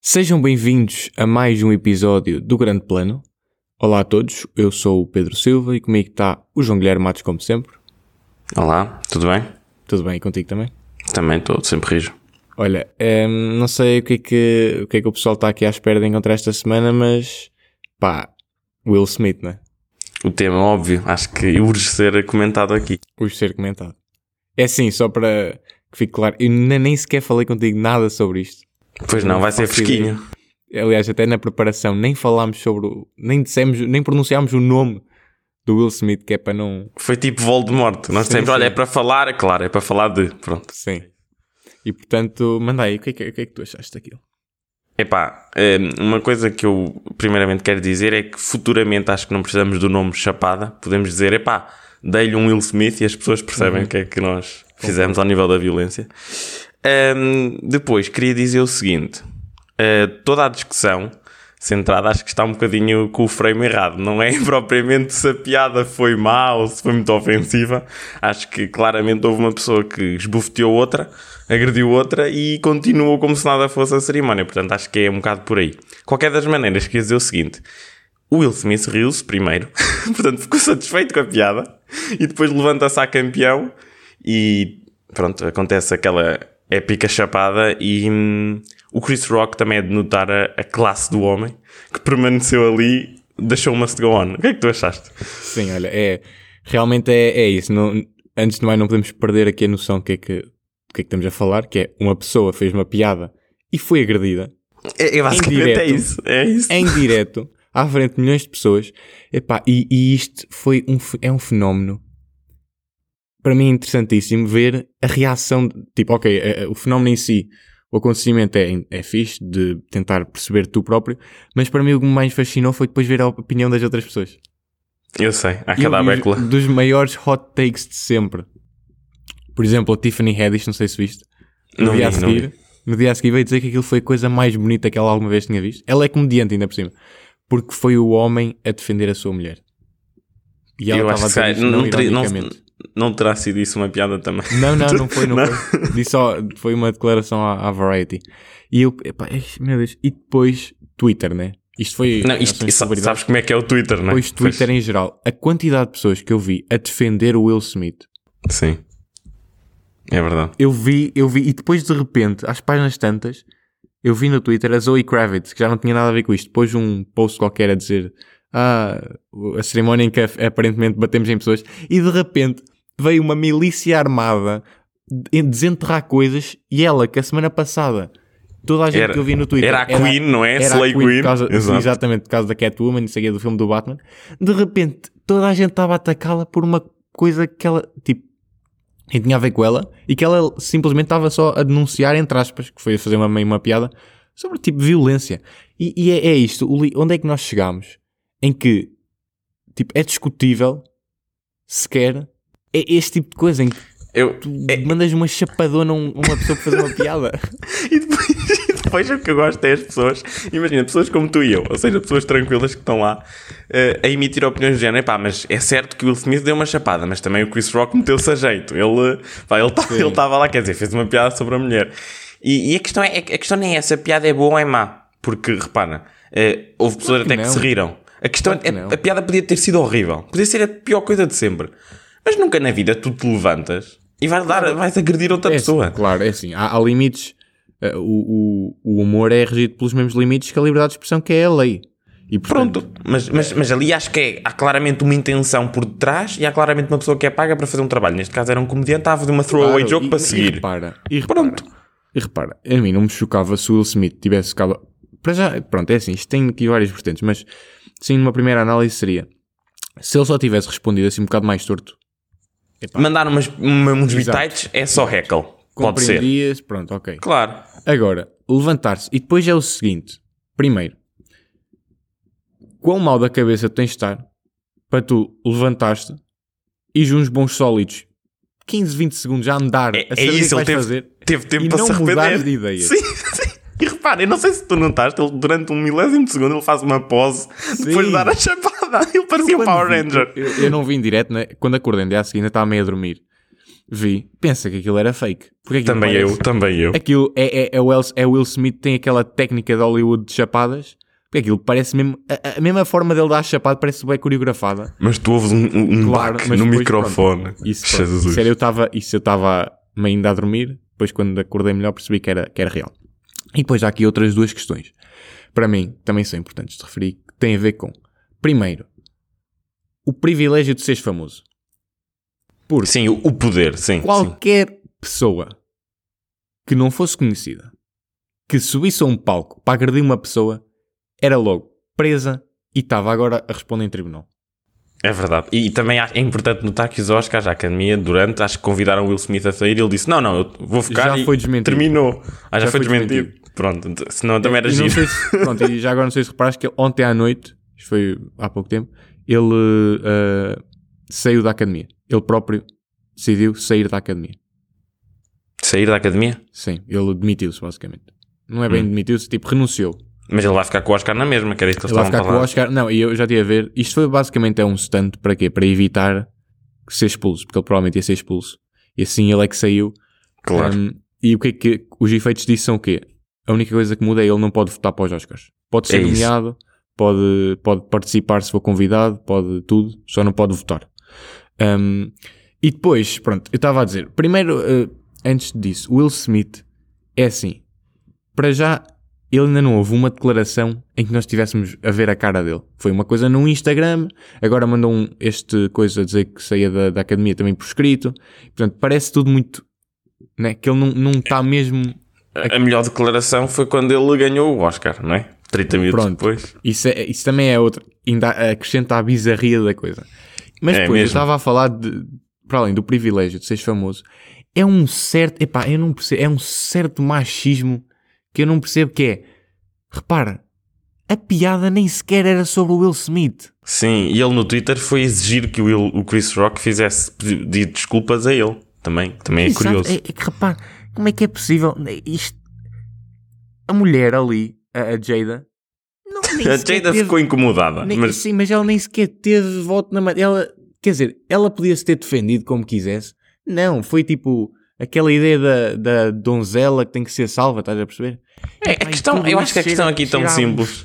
Sejam bem-vindos a mais um episódio do Grande Plano. Olá a todos, eu sou o Pedro Silva e comigo está o João Guilherme Matos, como sempre. Olá, tudo bem? Tudo bem e contigo também? Também estou, sempre rijo. Olha, hum, não sei o que, é que, o que é que o pessoal está aqui à espera de encontrar esta semana, mas pá, Will Smith, né? O tema óbvio, acho que urge ser comentado aqui. Urge ser comentado. É assim, só para que fique claro, eu nem sequer falei contigo nada sobre isto. Pois não, vai ser fresquinho. Aliás, até na preparação nem falámos sobre o. nem dissemos, nem pronunciámos o nome do Will Smith, que é para não. Foi tipo Voldemort. Nós Sim, dissemos, sim. olha, é para falar, é claro, é para falar de. Pronto. Sim. E portanto, manda aí, o que é o que, é que tu achaste daquilo? Epá, eh, uma coisa que eu primeiramente quero dizer é que futuramente acho que não precisamos do nome Chapada. Podemos dizer, epá, dei-lhe um Will Smith e as pessoas percebem o que é que nós fizemos ao nível da violência. Ahm, depois, queria dizer o seguinte. eh, toda a discussão centrada acho que está um bocadinho com o frame errado. Não é propriamente se a piada foi má ou se foi muito ofensiva. Acho que claramente houve uma pessoa que esbofeteou outra, agrediu outra e continuou como se nada fosse a cerimónia. Portanto, acho que é um bocado por aí. Qualquer das maneiras, queria dizer o seguinte. O Will Smith riu-se primeiro, portanto ficou satisfeito com a piada e depois levanta-se a campeão e pronto, acontece aquela épica chapada e hum, o Chris Rock também é de notar a, a classe do homem que permaneceu ali, deixou uma to go on. O que é que tu achaste? Sim, olha, é. Realmente é, é isso. Não, antes de mais, não podemos perder aqui a noção do que, é que, que é que estamos a falar, que é uma pessoa fez uma piada e foi agredida É, é basicamente é direto. isso. É isso. em direto, à frente de milhões de pessoas. Epá, e, e isto foi um, é um fenómeno. Para mim é interessantíssimo ver a reação. de- Tipo, ok, eh, eh, o fenómeno em si, o acontecimento é, é fixe de tentar perceber tu próprio, mas para mim o que me mais fascinou foi depois ver a opinião das outras pessoas. Eu sei, há E eu cada vi os- bécula. dos maiores hot takes de sempre. Por exemplo, a Tiffany Haddish, não sei se viste. No Não dia a vi, não seguir, no dia a seguir veio dizer que aquilo foi a coisa mais bonita que ela alguma vez tinha visto. Ela é comediante ainda por cima. Porque foi o homem a defender a sua mulher. E ela Eu acho estava a que dizer sai- isto não, não, não. Não terá sido isso uma piada também. Não, não, não foi, não foi. Disse só, foi uma declaração à, à Variety. E eu, epá, meu Deus. E depois, Twitter, né? Isto foi. Não, isto, celebridade. sabes como é que é o Twitter, não é? Depois Twitter em geral. A quantidade de pessoas que eu vi a defender o Will Smith. Sim. É verdade. Eu vi, eu vi, e depois de repente, às páginas tantas, eu vi no Twitter a Zoe Kravitz, que já não tinha nada a ver com isto, depois um post qualquer a dizer ah, a cerimónia em que aparentemente batemos em pessoas, e de repente veio uma milícia armada de- desenterrar coisas, e ela, que a semana passada, toda a gente Era- que eu vi no Twitter era a Queen, não é? era Slay Queen, Queen. causa- exatamente, por causa da Catwoman, isso aqui é do filme do Batman, de repente toda a gente estava a atacá-la por uma coisa que ela, tipo, e tinha a ver com ela e que ela simplesmente estava só a denunciar, entre aspas, que foi a fazer uma, meio uma piada sobre tipo violência. E, e é, é isto, onde é que nós chegamos? Em que tipo, é discutível sequer é este tipo de coisa em que Eu, tu mandas uma chapadona a um- uma pessoa para fazer uma piada. E depois, e depois o que eu gosto é as pessoas, imagina, pessoas como tu e eu, ou seja, pessoas tranquilas que estão lá eh, a emitir opiniões do género. Epá, mas é certo que o Will Smith deu uma chapada, mas também o Chris Rock meteu-se a jeito. Ele pá, ele tá- estava lá, quer dizer, fez uma piada sobre a mulher. E, e a, questão é, a questão nem é essa, a piada é boa ou é má. Porque, repara, eh, houve pessoas até que se riram. A questão Claro que é, a piada podia ter sido horrível. Podia ser a pior coisa de sempre. Mas nunca na vida tu te levantas e vais, dar, vais agredir outra É pessoa. assim, claro, é assim. Há, há limites. eh, o, o, o humor é regido pelos mesmos limites que a liberdade de expressão, que é a lei. E portanto, Pronto, mas, mas, mas ali acho que é, há claramente uma intenção por detrás e há claramente uma pessoa que é paga para fazer um trabalho. Neste caso era um comediante, estava a fazer uma throwaway claro, joke e- para E seguir. repara, e repara, Pronto. E repara, a mim não me chocava se o Will Smith tivesse. Para já, pronto, é assim, isto tem aqui várias vertentes, mas sim, numa primeira análise seria se ele só tivesse respondido assim um bocado mais torto, Mandar umas, uma, uns bitites é só heckle. Pode ser. pronto, ok. Claro. Agora, levantar-se. E depois é o seguinte: primeiro, quão mal da cabeça tens de estar para tu levantar-te e uns bons sólidos 15, 20 segundos a andar É, a é saber o que isso, ele vais teve, fazer teve tempo e para não se arrepender. de ideias. Sim. E repara, eu não sei se tu notaste, ele durante um milésimo de segundo ele faz uma pose depois de Sim. dar a chapada. Ele parecia um Power vi- Ranger. Eu, eu não vi em direto, né? Quando acordei no dia a seguir, ainda estava meio a dormir. Vi, pensa que aquilo era fake. Aquilo Também eu, também eu. Aquilo é, é, é, Will, é Will Smith, tem aquela técnica de Hollywood de chapadas. Porque aquilo parece mesmo. A, a mesma forma dele dar chapado parece bem coreografada. Mas tu ouves um, um, Claro, no depois, microfone. pronto, Isso, pronto. Jesus. Sério, eu estava. Isso eu estava ainda a dormir. Depois, quando acordei melhor, percebi que era, que era real. E depois há aqui outras duas questões. Para mim, também são importantes de referir. Que têm a ver com. Primeiro, o privilégio de seres famoso. Porque Sim, o, poder, sim. sim. qualquer pessoa que não fosse conhecida, que subisse a um palco para agredir uma pessoa, era logo presa e estava agora a responder em tribunal. É verdade. E também é importante notar que os Oscars, a Academia, durante, acho que convidaram o Will Smith a sair e ele disse: Não, não, eu vou ficar. Já e foi desmentido. Terminou. Ah, já, Já foi foi desmentido. Pronto, ent- senão também era e, giro. se, pronto, e já agora não sei se reparaste que ontem à noite, isto foi há pouco tempo, ele eh, saiu da academia. Ele próprio decidiu sair da academia. Sair da Academia? Sim, ele demitiu-se basicamente. Não é bem Hum. demitiu-se, tipo renunciou. Mas ele vai ficar com o Oscar na mesma, que era isso que eles Ele vai estavam ficar a com o falar. Oscar. Não, e eu já tinha a ver. Isto foi basicamente é um stunt para quê? Para evitar ser expulso, porque ele provavelmente ia ser expulso. E assim ele é que saiu. Claro. Um, e o que é que os efeitos disso são o quê? A única coisa que muda é ele não pode votar para os Oscars. Pode ser É nomeado, pode, pode participar se for convidado, pode tudo, só não pode votar. Um, e depois, pronto, eu estava a dizer, primeiro, eh, antes disso, Will Smith é assim, para já, ele ainda não houve uma declaração em que nós estivéssemos a ver a cara dele. Foi uma coisa no Instagram, agora mandou um, este coisa a dizer que saía da, da academia também por escrito. Portanto, parece tudo muito, né, que ele não não está mesmo A a melhor declaração foi quando ele ganhou o Oscar, não é? 30 minutos Pronto. depois. Isso, é- isso também é outro. Ainda acrescenta a bizarria da coisa. Mas É depois eu mesmo. estava a falar de, para além do privilégio de seres famoso, é um certo, epá, eu não percebo, é um certo machismo que eu não percebo que é. Repara, a piada nem sequer era sobre o Will Smith. Sim, e ele no Twitter foi exigir que o, Will- o Chris Rock fizesse pedir desculpas a ele. Também, também é Exato, curioso. É, é que repara, como é que é possível? Isto, a mulher ali, a, a Jada, não, A Jada teve- ficou incomodada. Nem- mas Sim, mas ela nem sequer teve voto na. Ela, quer dizer, ela podia-se ter defendido como quisesse. Não, foi tipo aquela ideia da, da donzela que tem que ser salva, estás a perceber? É, a questão- eu acho que a questão aqui é tão um simples.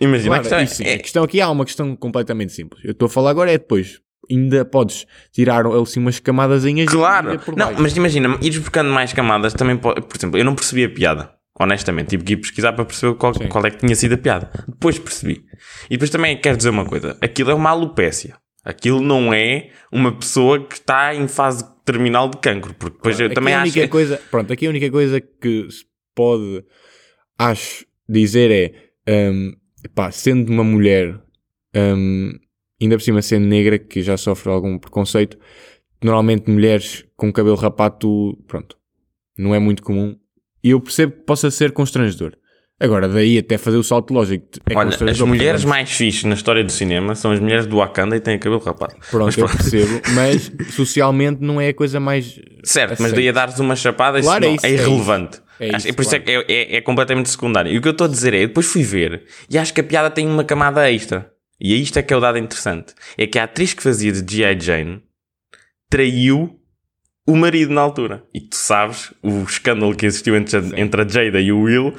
imagina, Claro, a questão é- é- a questão aqui há uma questão completamente simples. Eu estou a falar agora é depois. Ainda podes tirar assim umas camadazinhas Claro, não, mas imagina, ires buscando mais camadas também pode, por exemplo, eu não percebi a piada, honestamente, tive que ir pesquisar para perceber qual, Sim. qual é que tinha sido a piada. Depois percebi. E depois também quero dizer uma coisa: aquilo é uma alopécia. Aquilo não é uma pessoa que está em fase terminal de cancro, porque depois eu Aqui também a acho que. coisa, pronto, aqui a única coisa que se pode, acho, dizer é, hum, pá, sendo uma mulher, hum, ainda por cima sendo negra, que já sofre algum preconceito, normalmente mulheres com cabelo rapado, pronto, não é muito comum. E eu percebo que possa ser constrangedor. Agora, daí até fazer o salto lógico. É Olha, as mulheres mais fixes na história do cinema são as mulheres do Wakanda e têm cabelo rapado. Pronto, Mas eu percebo, mas socialmente não é a coisa mais. Certo, mas aceite. daí a dares uma chapada isso Claro, é não, isso, é é irrelevante. É Acho- isso, e por isso é claro. que é, é- é completamente secundário. E o que eu estou a dizer é, eu depois fui ver e acho que a piada tem uma camada extra. E é isto é que é o dado interessante. É que a atriz que fazia de G.I. Jane traiu o marido na altura. E tu sabes o escândalo que existiu entre a, entre a Jada e o Will.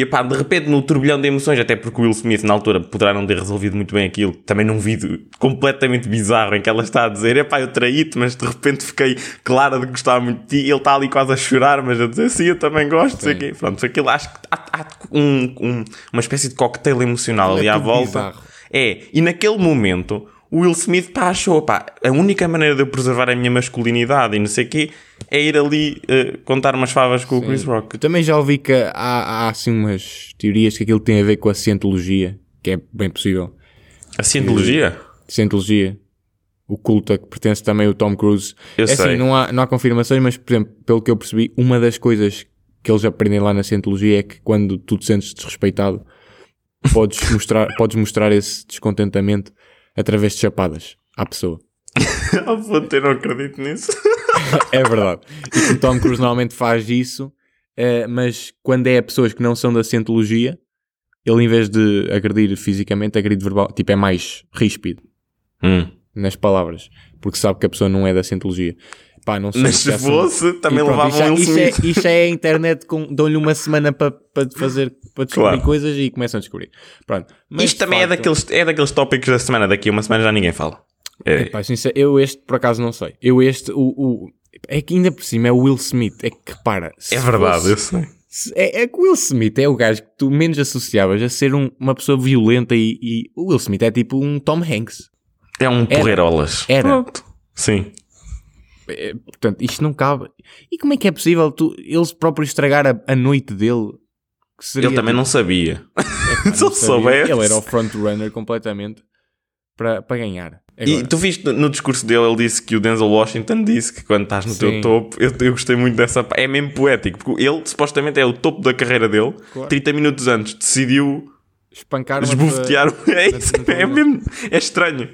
E pá, de repente, no turbilhão de emoções, até porque o Will Smith na altura poderá não ter resolvido muito bem aquilo, também num vídeo completamente bizarro em que ela está a dizer: Epá, eu traí-te, mas de repente fiquei clara de que gostava muito de ti. E ele está ali quase a chorar, mas a dizer: Sim, eu também gosto. Sei quê. Pronto, aquilo acho que há, há um- um- uma espécie de cocktail emocional É ali à volta. bizarro. É, e naquele momento o Will Smith pá, achou, pá, a única maneira de eu preservar a minha masculinidade e não sei o quê é ir ali eh, contar umas favas com o Chris Rock. Eu também já ouvi que há, há assim umas teorias que aquilo tem a ver com a cientologia, que é bem possível. A cientologia? Cientologia, o culto a que pertence também o Tom Cruise. Eu é sei. assim, não há, não há confirmações, mas por exemplo, pelo que eu percebi, uma das coisas que eles aprendem lá na cientologia é que quando tu te sentes desrespeitado, podes mostrar, podes mostrar esse descontentamento através de chapadas à pessoa. Ah, puta, eu não acredito nisso. É verdade. E o Tom Cruise normalmente faz isso, eh, mas quando é a pessoas que não são da cientologia, ele em vez de agredir fisicamente, agride verbal, tipo, é mais ríspido Hum. nas palavras, porque sabe que a pessoa não é da cientologia. Pá, não sei Mas se se já são- fosse, também pronto, levava isto, já- um isto é, isto é a internet com dão-lhe uma semana para para fazer para descobrir Claro. coisas e começam a descobrir. Pronto. Mas, Isto também é, facto, daqueles, é daqueles tópicos da semana. Daqui a uma semana já ninguém fala. É, Pá, sincero, eu este por acaso não sei. Eu este, o, o- é que ainda por cima é o Will Smith. É que repara, se é verdade, fosse- eu sei. se- é, é que o Will Smith é o gajo que tu menos associavas a ser um- uma pessoa violenta e, e o Will Smith é tipo um Tom Hanks. É um porreirolas. Era. Pronto. Sim. É, portanto, isto não cabe. E como é que é possível tu, eles próprios estragar a, a noite dele? Que seria, Ele também não sabia. tipo, se ele não sabia. soubesse. Ele era o frontrunner completamente para, para ganhar. E Agora, tu viste no- discurso dele, ele disse que o Denzel Washington disse que quando estás no Sim. teu topo, eu, eu gostei muito dessa. É mesmo poético, porque ele supostamente é o topo da carreira dele. Claro. 30 minutos antes decidiu espancar esbofetear. É, isso, é mesmo. É estranho.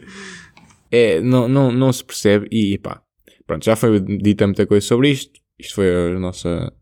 É, não, não, não se percebe e pá, pronto, já foi dita muita coisa sobre isto. Isto foi a nossa,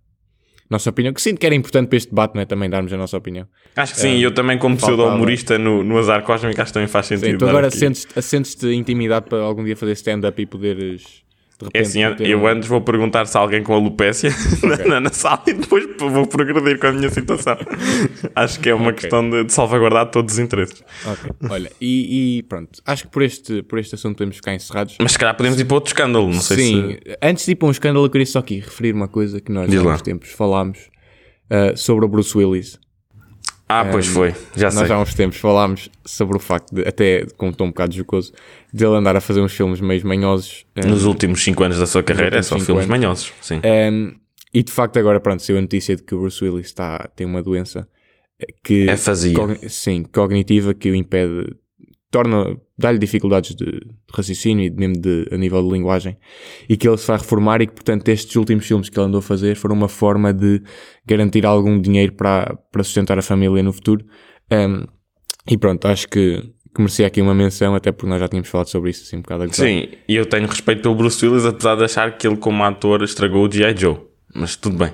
nossa opinião, que sinto que era importante para este debate, não é? Também darmos a nossa opinião. Acho que sim, e eu também, como pseudo-humorista no, no Azar Cósmico, acho que também faz sentido. Sim, tu agora sentes-te sentes intimidade para algum dia fazer stand-up e poderes de repente. É assim, eu um- antes vou perguntar se há alguém com alopécia na, na sala e depois vou progredir com a minha situação. Acho que é uma Ok. questão de, de salvaguardar todos os interesses. Ok, Olha, e, e pronto, acho que por este, por este assunto podemos ficar encerrados. Mas se calhar podemos ir para outro escândalo, não sei Sim, se. antes de ir para um escândalo, eu queria só aqui referir uma coisa que nós há uns tempos falámos uh, sobre o Bruce Willis. Ah, pois foi, já sei. Nós há uns tempos falámos sobre o facto de, até com um tom um bocado jocoso, de ele andar a fazer uns filmes meio manhosos. uh, Nos últimos 5 anos da sua carreira é só filmes anos. manhosos. Sim. um, e de facto agora, pronto, saiu a notícia de que o Bruce Willis está, tem uma doença eh, que... É fazia. sim, cognitiva que o impede, torna, dá-lhe dificuldades de raciocínio e mesmo de, a nível de linguagem e que ele se vai reformar e que portanto estes últimos filmes que ele andou a fazer foram uma forma de garantir algum dinheiro para, para sustentar a família no futuro Um, e pronto, acho que, que merecia aqui uma menção até porque nós já tínhamos falado sobre isso assim um bocado a gozar. Sim, e eu tenho respeito pelo Bruce Willis, apesar de achar que ele, como ator, estragou o G.I. Joe. Mas tudo bem.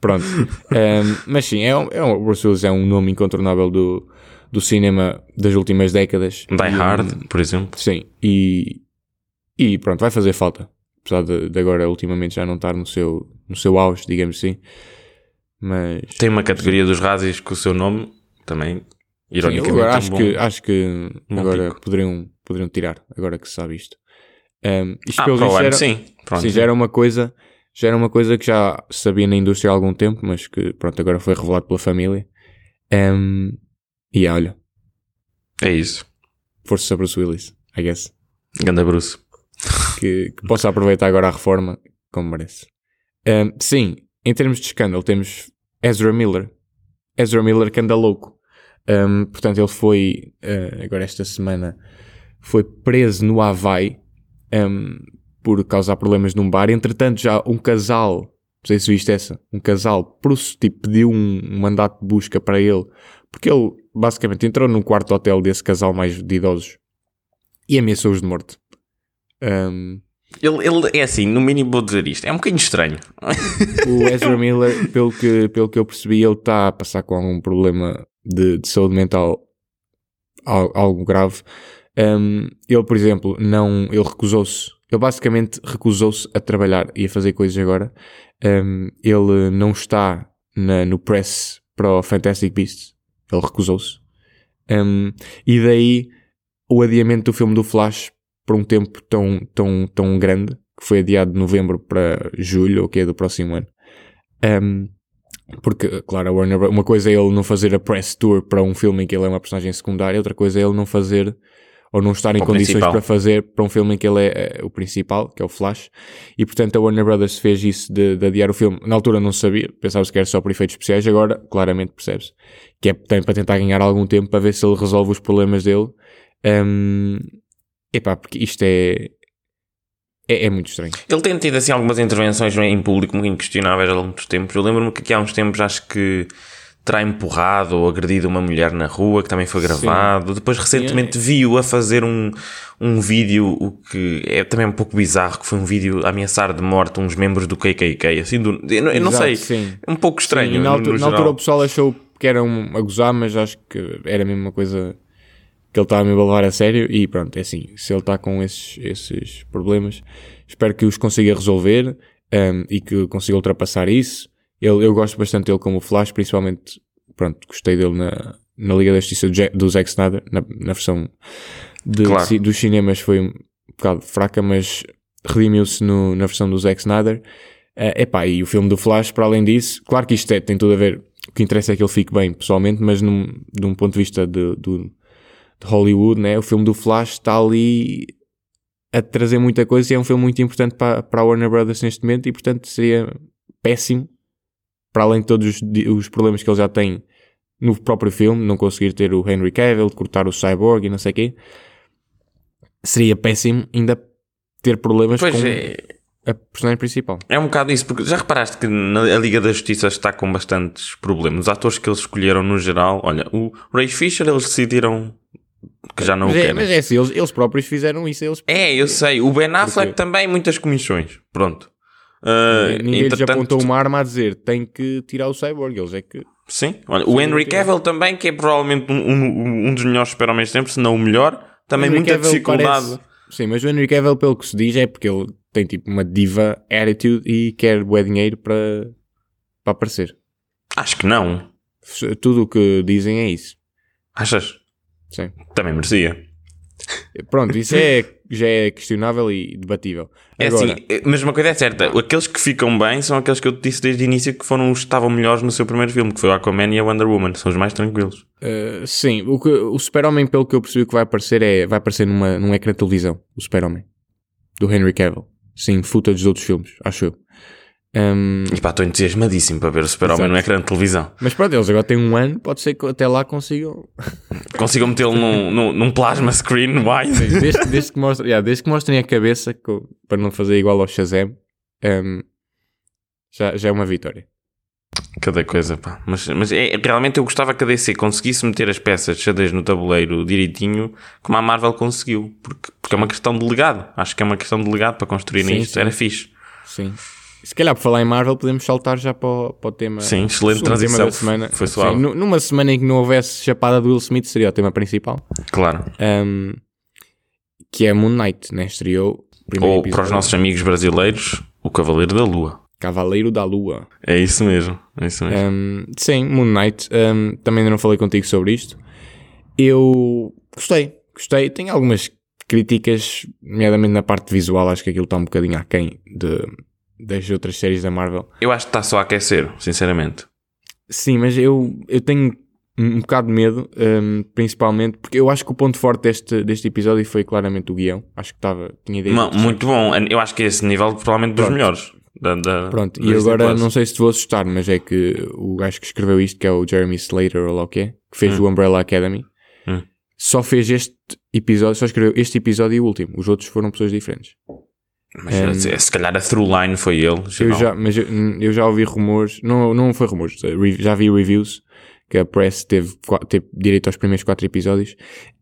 Pronto. Um, mas sim, é, um- é um, o Bruce Willis é um nome incontornável do, do cinema das últimas décadas. Die E, um, Hard, por exemplo. Sim, e, e pronto, vai fazer falta. Apesar de, de agora, ultimamente, já não estar no seu, no seu auge, digamos assim. Mas. Tem uma categoria dos Razzies com o seu nome, também, Sim, ironicamente, agora um acho bom- que, acho que agora pico. poderiam, poderiam tirar, agora que se sabe isto. Um, isto Ah, pelos para o vistos, ano, era- sim. Pronto. Sim, já era uma coisa, já era uma coisa que já sabia na indústria há algum tempo, mas que pronto, agora foi revelado pela família. Um, e olha, É isso. força Bruce Willis, I guess. Ganda Bruce. Que, que possa aproveitar agora a reforma como merece. Um, sim, em termos de escândalo, temos Ezra Miller. Ezra Miller que anda louco. Um, portanto, ele foi, uh, agora esta semana, foi preso no Havaí um, por causar problemas num bar. Entretanto, já um casal, não sei se viste essa, um casal tipo, pediu um, um mandato de busca para ele, porque ele basicamente entrou num quarto hotel desse casal mais de idosos e ameaçou-os de morte. Um, Ele, ele é assim, no mínimo vou dizer isto. É um bocadinho estranho. o Ezra Miller, pelo que, pelo que eu percebi, ele está a passar com algum problema de, de saúde mental al- algo grave. Um, ele, por exemplo, não, ele recusou-se, ele basicamente recusou-se a trabalhar e a fazer coisas agora. Um, ele não está na- no press para o Fantastic Beasts, ele recusou-se. Um, e daí o adiamento do filme do Flash por um tempo tão, tão, tão grande, que foi adiado de novembro para julho, ou que é do próximo ano. Um, porque, claro, a Warner, uma coisa é ele não fazer a press tour para um filme em que ele é uma personagem secundária, outra coisa é ele não fazer ou não estar em condições principal. para fazer para um filme em que ele é eh, o principal, que é o Flash, e portanto a Warner Brothers fez isso de, de adiar o filme. Na altura não sabia, pensava-se que era só por efeitos especiais, agora claramente percebe-se que é tem para tentar ganhar algum tempo para ver se ele resolve os problemas dele. Um, epá, porque isto é, é, é muito estranho. Ele tem tido assim algumas intervenções em público muito questionáveis ao longo dos tempos. Eu lembro-me que aqui há uns tempos acho que terá empurrado ou agredido uma mulher na rua, que também foi gravado. Depois recentemente viu a fazer um, um vídeo, o que é também um pouco bizarro, que foi um vídeo a ameaçar de morte uns membros do KKK, assim, do, eu, não- eu não Exato, sei, sim. é um pouco estranho. E na, altura, na altura o pessoal achou que era um, a gozar, mas acho que era mesmo uma coisa que ele estava a levar a sério. E pronto, é assim, se ele está com esses, esses problemas, espero que os consiga resolver um, e que consiga ultrapassar isso. Ele, eu gosto bastante dele como Flash, principalmente, pronto, gostei dele na, na Liga da Justiça do, Jack, do Zack Snyder, na, na versão de, Claro. ci- dos cinemas foi um bocado fraca, mas redimiu-se na versão do Zack Snyder. É epá, e o filme do Flash, para além disso, claro que isto é- tem tudo a ver, o que interessa é que ele fique bem pessoalmente, mas num, de um ponto de vista de, do- de Hollywood, né, o filme do Flash está ali a trazer muita coisa e é um filme muito importante para, para a Warner Brothers neste momento e portanto seria péssimo, para além de todos os, os problemas que ele já tem no próprio filme, não conseguir ter o Henry Cavill, de cortar o Cyborg e não sei o quê, seria péssimo ainda ter problemas Pois com é, a personagem principal. é um bocado isso, porque já reparaste que na a Liga da Justiça está com bastantes problemas. Os atores que eles escolheram no geral, olha, o Ray Fisher eles decidiram que já não mas, o é, querem. mas é assim, eles, eles próprios fizeram isso, eles É, eu sei. O Ben Affleck Porque- também, muitas comissões. Pronto. Uh, ninguém lhes entretanto- apontou uma arma a dizer tem que tirar o Cyborg, eles é que Sim. Olha, o Henry Cavill também, que é provavelmente um, um, um dos melhores super-homens de sempre, se não o melhor. Também Henry muita Cavill dificuldade. parece- Sim, mas o Henry Cavill, pelo que se diz, é porque ele tem tipo uma diva attitude e quer bué dinheiro para, para aparecer. Acho que não. Tudo o que dizem é isso. Achas? Sim. Também merecia. Pronto, isso é, já é questionável e debatível. É Agora, assim, mas uma coisa é certa, aqueles que ficam bem são aqueles que eu te disse desde o início que foram os que estavam melhores no seu primeiro filme, que foi o Aquaman e a Wonder Woman, são os mais tranquilos. uh, sim, o, que, o Super-Homem, pelo que eu percebi que vai aparecer, é vai aparecer numa, num ecrã de televisão. O Super-Homem. Do Henry Cavill. Sim, footage de outros filmes, acho eu. Um, E pá, estou entusiasmadíssimo para ver o Super-Homem no ecrã de televisão. mas pronto, eles agora têm um ano, pode ser que até lá consigam Consigam metê-lo num, num, num plasma screen wide. desde, desde, que mostrem, yeah, desde que mostrem a cabeça para não fazer igual ao Shazam, um, já, já é uma vitória. Cada coisa, pá. Mas, mas é, realmente eu gostava que a DC conseguisse meter as peças de xadrez no tabuleiro direitinho, como a Marvel conseguiu. Porque, porque é uma questão de legado. Acho que é uma questão de legado para construir Sim, isto. sim. Era fixe. Sim. Se calhar por falar em Marvel, podemos saltar já para o, para o tema. Sim, excelente segundo tema transição. da semana. Foi suave. Sim, nu- numa semana em que não houvesse chapada do Will Smith, seria o tema principal. Claro. Um, que é Moon Knight, né? Estreou Ou para os episódio. nossos amigos brasileiros, o Cavaleiro da Lua. Cavaleiro da Lua. É isso mesmo. É isso mesmo. Um, sim, Moon Knight. Um, também ainda não falei contigo sobre isto. Eu gostei, gostei. Tenho algumas críticas, nomeadamente na parte visual. Acho que aquilo está um bocadinho aquém de, das outras séries da Marvel. Eu acho que está só a aquecer, sinceramente. Sim, mas eu, eu tenho um bocado de medo, um, principalmente porque eu acho que o ponto forte deste, deste episódio foi claramente o guião. Acho que estava, tinha ideia. Não, muito bom. Eu acho que esse nível provavelmente dos Pronto. melhores. Da, da, Pronto, e agora não sei se te vou assustar, mas é que o gajo que escreveu isto, que é o Jeremy Slater, ou lá o que é, que fez Hum. o Umbrella Academy, Hum. só fez este episódio, só escreveu este episódio e o último. Os outros foram pessoas diferentes. Mas se- se calhar a through line foi ele. Eu já, mas eu, eu já ouvi rumores, não, não foi rumores, eh, já vi reviews que a press teve, teve direito aos primeiros quatro episódios,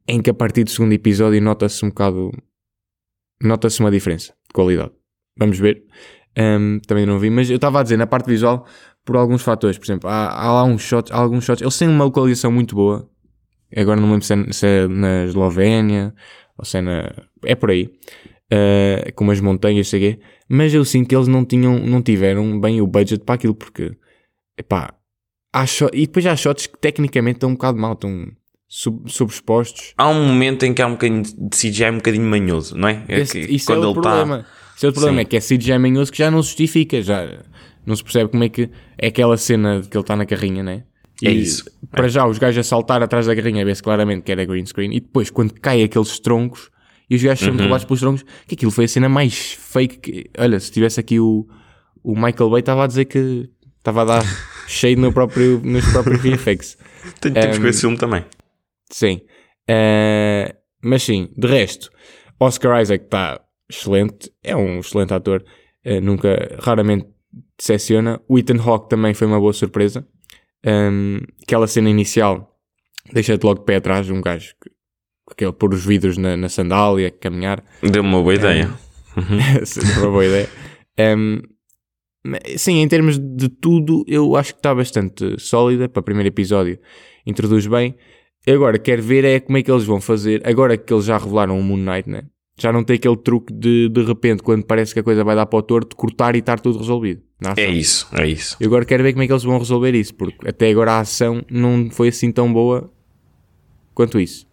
em que a partir do segundo episódio nota-se um bocado, nota-se uma diferença de qualidade. Vamos ver. Ahm, também não vi, mas eu estava a dizer na parte visual por alguns fatores, por exemplo, há, há lá uns shots, alguns shots, eles têm uma localização muito boa. Agora não me lembro se é, se é na Eslovénia ou se é na. É por aí. Uh, com umas montanhas, sei quê. Mas eu sinto que eles não tinham, não tiveram bem o budget para aquilo, porque epá, há shot, e depois há shots que tecnicamente estão um bocado mal, estão sub, sobreexpostos. Há um momento em que há um bocadinho de CGI um bocadinho manhoso, não é? É Esse- que isso é o tá- problema. Isso é o problema, Sim. é que é CGI manhoso que já não se justifica, já não se percebe como é que é aquela cena de que ele está na carrinha, né? É E isso. Para já, os gajos a saltar atrás da carrinha, vê-se claramente que era green screen, e depois, quando cai aqueles troncos e os gajos são Uhum. derrubados pelos troncos, que aquilo foi a cena mais fake. Que, olha, se tivesse aqui o, o Michael Bay, estava a dizer que estava a dar cheio no próprio, nos próprios VFX. Tem- Temos que ver esse filme também. Sim. Eh, mas sim, de resto, Oscar Isaac está excelente, é um excelente ator, eh, nunca, raramente decepciona. O Ethan Hawke também foi uma boa surpresa. Um, aquela cena inicial deixa-te logo de pé atrás, um gajo que, aquele pôr os vidros na, na sandália, caminhar. Deu-me uma boa ideia. Sim, uma boa ideia. Um, Sim, em termos de tudo, eu acho que está bastante sólida para o primeiro episódio. Introduz bem. Agora, quero ver é como é que eles vão fazer. Agora que eles já revelaram o Moon Knight, né? Já não tem aquele truque de, de repente, quando parece que a coisa vai dar para o torto, cortar e estar tudo resolvido. É isso, é isso. Eu agora quero ver como é que eles vão resolver isso, porque até agora a ação não foi assim tão boa quanto isso.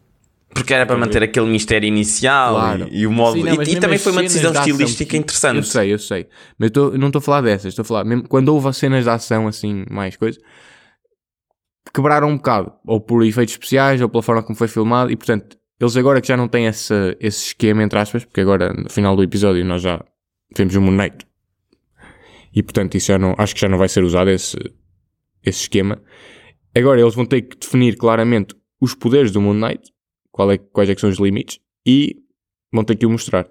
Porque era para manter aquele mistério inicial claro. e, e, o modo. Sim, não, e, e também foi uma decisão estilística ação, interessante. Eu sei, eu sei. Mas eu, tô, não estou a falar dessas, estou a falar. Mesmo quando houve as cenas de ação, assim, mais coisa, quebraram um bocado. Ou por efeitos especiais, ou pela forma como foi filmado. E portanto, eles agora que já não têm esse, esse esquema, entre aspas, porque agora no final do episódio nós já vemos o Moon Knight. E portanto, isso já não, acho que já não vai ser usado esse, esse esquema. Agora eles vão ter que definir claramente os poderes do Moon Knight qual é, quais é são os limites e vão ter que o mostrar.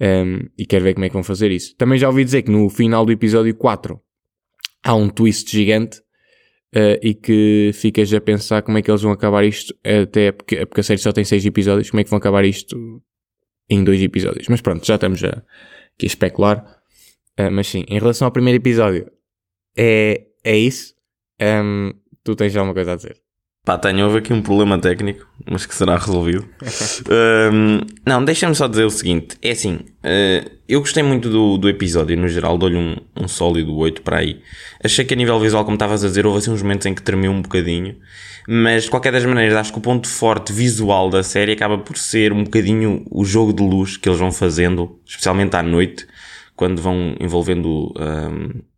Um, e quero ver como é que vão fazer isso. Também já ouvi dizer que no final do episódio 4 há um twist gigante uh, e que ficas a pensar como é que eles vão acabar isto, até porque, porque a série só tem 6 episódios, como é que vão acabar isto em 2 episódios. Mas pronto, já estamos a, aqui a especular. Uh, mas sim, em relação ao primeiro episódio, é, é isso. Um, tu tens alguma coisa a dizer? Pá, tenho, houve aqui um problema técnico, mas que será resolvido. um, não, deixa-me só dizer o seguinte: é assim, uh, eu gostei muito do, do episódio, no geral, dou-lhe um, um sólido 8 para aí. Achei que a nível visual, como estavas a dizer, houve assim uns momentos em que tremeu um bocadinho, mas de qualquer das maneiras, acho que o ponto forte visual da série acaba por ser um bocadinho o jogo de luz que eles vão fazendo, especialmente à noite, quando vão envolvendo. Um,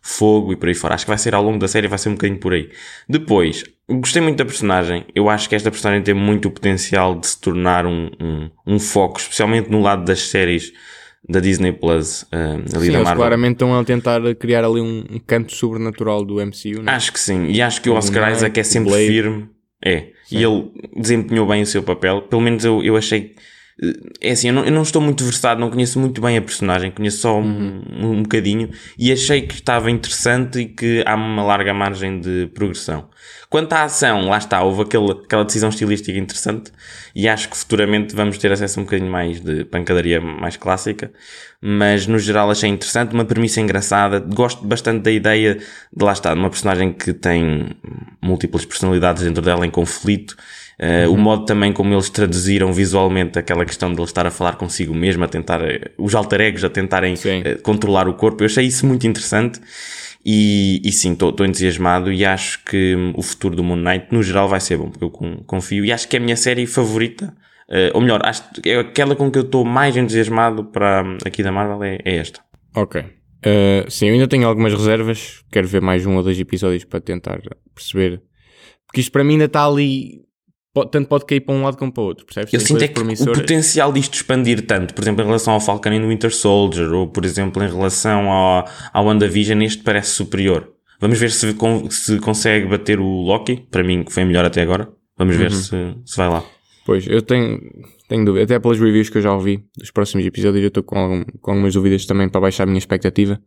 fogo e por aí fora. Acho que vai ser ao longo da série, vai ser um bocadinho por aí. Depois, gostei muito da personagem. Eu acho que esta personagem tem muito o potencial de se tornar um, um, um foco, especialmente no lado das séries da Disney Plus, uh, ali sim, da Marvel. claramente estão a tentar criar ali um, um canto sobrenatural do MCU, não é? Acho que sim. E acho que o Oscar Isaac é sempre Blade. firme. É. Sim. E ele desempenhou bem o seu papel. Pelo menos eu, eu achei é assim, eu não, eu não, estou muito versado, não conheço muito bem a personagem, conheço só um, um, um bocadinho e achei que estava interessante e que há uma larga margem de progressão. Quanto à ação, lá está, houve aquele, aquela decisão estilística interessante e acho que futuramente vamos ter acesso a um bocadinho mais de pancadaria mais clássica, mas no geral achei interessante, uma premissa engraçada, gosto bastante da ideia de lá está, de uma personagem que tem múltiplas personalidades dentro dela em conflito Uh, uhum. O modo também como eles traduziram visualmente aquela questão de ele estar a falar consigo mesmo, a tentar, uh, os alter egos a tentarem uh, controlar o corpo, eu achei isso muito interessante. E, e sim, estou entusiasmado e acho que hum, o futuro do Moon Knight no geral vai ser bom, porque eu confio e acho que é a minha série favorita, ou melhor, acho que é aquela com que eu estou mais entusiasmado para hum, aqui da Marvel é, é esta. Ok. Uh, sim, eu ainda tenho algumas reservas. Quero ver mais um ou dois episódios para tentar perceber. Porque isto para mim ainda está ali tanto pode cair para um lado como para o outro, percebes? Eu sinto é que o potencial disto expandir tanto, por exemplo, em relação ao Falcon e no Winter Soldier, ou por exemplo, em relação ao, ao WandaVision, este parece superior. Vamos ver se, se consegue bater o Loki, para mim que foi melhor até agora. Vamos uhum. ver se, se vai lá. Pois, eu tenho, tenho dúvida, até pelas reviews que eu já ouvi dos próximos episódios, eu estou com, algum, com algumas dúvidas também para baixar a minha expectativa,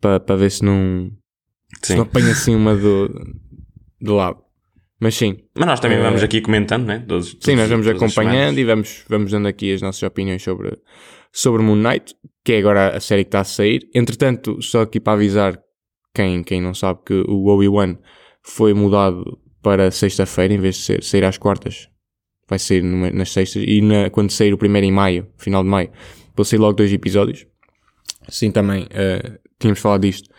para, para ver se não, se não apanha assim uma do, do lado. Mas sim. Mas nós também uh, vamos aqui comentando, né? Todos, todos, sim, nós vamos acompanhando e vamos, vamos dando aqui as nossas opiniões sobre, sobre Moon Knight, que é agora a série que está a sair. Entretanto, só aqui para avisar quem, quem não sabe que o Obi-Wan foi mudado para sexta-feira em vez de ser, sair às quartas. Vai sair numa, nas sextas e na, quando sair o primeiro em maio, final de maio, vou sair logo dois episódios. Sim, também uh, tínhamos falado disto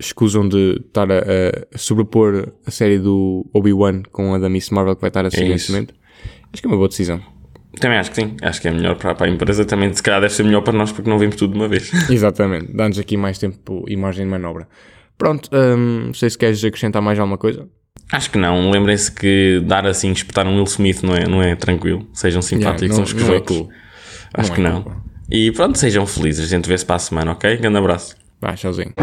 escusam de estar a, a, sobrepor a série do Obi-Wan com a da Miss Marvel que vai estar a seguir é neste momento. Acho que é uma boa decisão. Também acho que sim. Acho que é melhor para, para a empresa. Também, se calhar, deve ser melhor para nós porque não vimos tudo de uma vez. Exatamente. Dá-nos aqui mais tempo e margem de manobra. Pronto, hum, não sei se queres acrescentar mais alguma coisa. Acho que não. Lembrem-se que dar assim, espetar um Will Smith não é, não é tranquilo. Sejam simpáticos yeah, uns com os outros. É cool. Acho não que é não. Cool. E pronto, sejam felizes. A gente vê-se para a semana, ok? Grande abraço. vášazing.